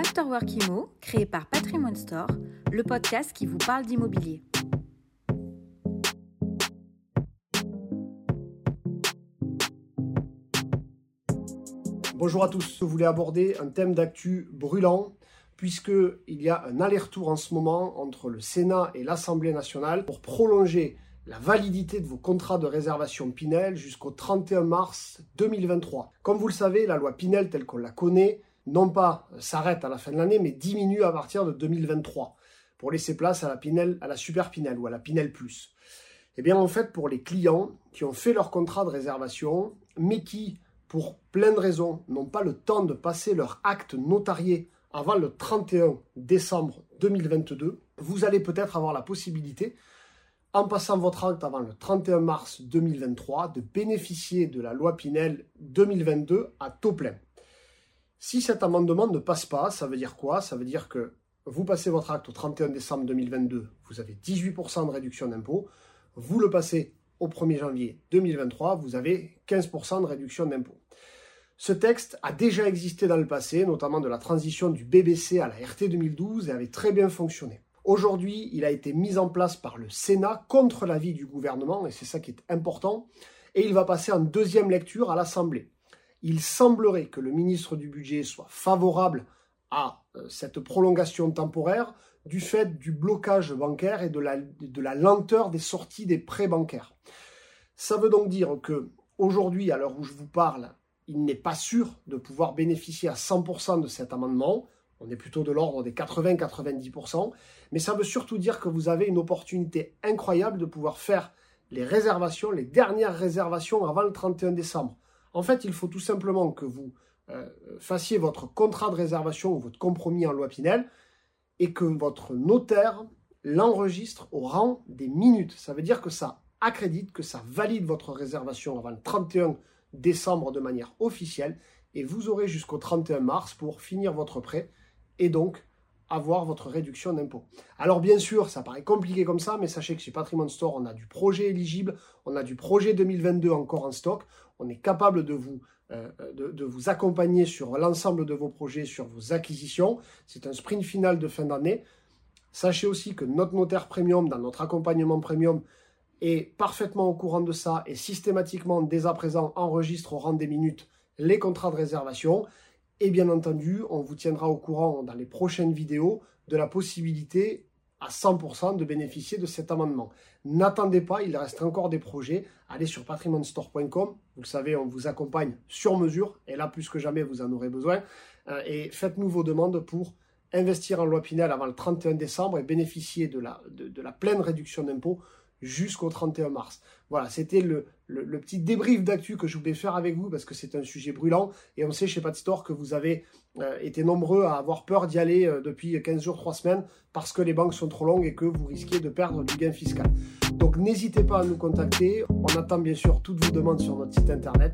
Afterwork Imo, créé par Patrimoine Store, le podcast qui vous parle d'immobilier. Bonjour à tous, je voulais aborder un thème d'actu brûlant puisqu'il y a un aller-retour en ce moment entre le Sénat et l'Assemblée nationale pour prolonger la validité de vos contrats de réservation Pinel jusqu'au 31 mars 2023. Comme vous le savez, la loi Pinel telle qu'on la connaît, non pas s'arrête à la fin de l'année, mais diminue à partir de 2023 pour laisser place à la Pinel, à la Super Pinel ou à la Pinel Plus. Eh bien, en fait, pour les clients qui ont fait leur contrat de réservation, mais qui, pour plein de raisons, n'ont pas le temps de passer leur acte notarié avant le 31 décembre 2022, vous allez peut-être avoir la possibilité, en passant votre acte avant le 31 mars 2023, de bénéficier de la loi Pinel 2022 à taux plein. Si cet amendement ne passe pas, ça veut dire quoi? Ça veut dire que vous passez votre acte au 31 décembre 2022, vous avez 18% de réduction d'impôt. Vous le passez au 1er janvier 2023, vous avez 15% de réduction d'impôt. Ce texte a déjà existé dans le passé, notamment de la transition du BBC à la RT 2012 et avait très bien fonctionné. Aujourd'hui, il a été mis en place par le Sénat contre l'avis du gouvernement, et c'est ça qui est important, et il va passer en deuxième lecture à l'Assemblée. Il semblerait que le ministre du Budget soit favorable à euh, cette prolongation temporaire du fait du blocage bancaire et de la, de la lenteur des sorties des prêts bancaires. Ça veut donc dire que aujourd'hui, à l'heure où je vous parle, il n'est pas sûr de pouvoir bénéficier à 100% de cet amendement. On est plutôt de l'ordre des 80-90%. Mais ça veut surtout dire que vous avez une opportunité incroyable de pouvoir faire les réservations, les dernières réservations avant le 31 décembre. En fait, il faut tout simplement que vous euh, fassiez votre contrat de réservation ou votre compromis en loi Pinel et que votre notaire l'enregistre au rang des minutes. Ça veut dire que ça accrédite, que ça valide votre réservation avant le 31 décembre de manière officielle et vous aurez jusqu'au 31 mars pour finir votre prêt et donc avoir votre réduction d'impôt. Alors bien sûr, ça paraît compliqué comme ça, mais sachez que chez Patrimoine Store, on a du projet éligible, on a du projet 2022 encore en stock, on est capable de vous, euh, de, de, vous accompagner sur l'ensemble de vos projets, sur vos acquisitions. C'est un sprint final de fin d'année. Sachez aussi que notre notaire premium, dans notre accompagnement premium, est parfaitement au courant de ça et systématiquement, dès à présent, enregistre au rang des minutes les contrats de réservation. Et bien entendu, on vous tiendra au courant dans les prochaines vidéos de la possibilité à 100% de bénéficier de cet amendement. N'attendez pas, il reste encore des projets. Allez sur patrimonestore.com. Vous le savez, on vous accompagne sur mesure. Et là, plus que jamais, vous en aurez besoin. Euh, et faites-nous vos demandes pour investir en loi Pinel avant le 31 décembre et bénéficier de la, de, de la pleine réduction d'impôt jusqu'au 31 mars. Voilà, c'était le, le, petit débrief d'actu que je voulais faire avec vous parce que c'est un sujet brûlant et on sait chez Patstore que vous avez euh, été nombreux à avoir peur d'y aller euh, depuis 15 jours, 3 semaines parce que les banques sont trop longues et que vous risquez de perdre du gain fiscal. Donc n'hésitez pas à nous contacter, on attend bien sûr toutes vos demandes sur notre site internet.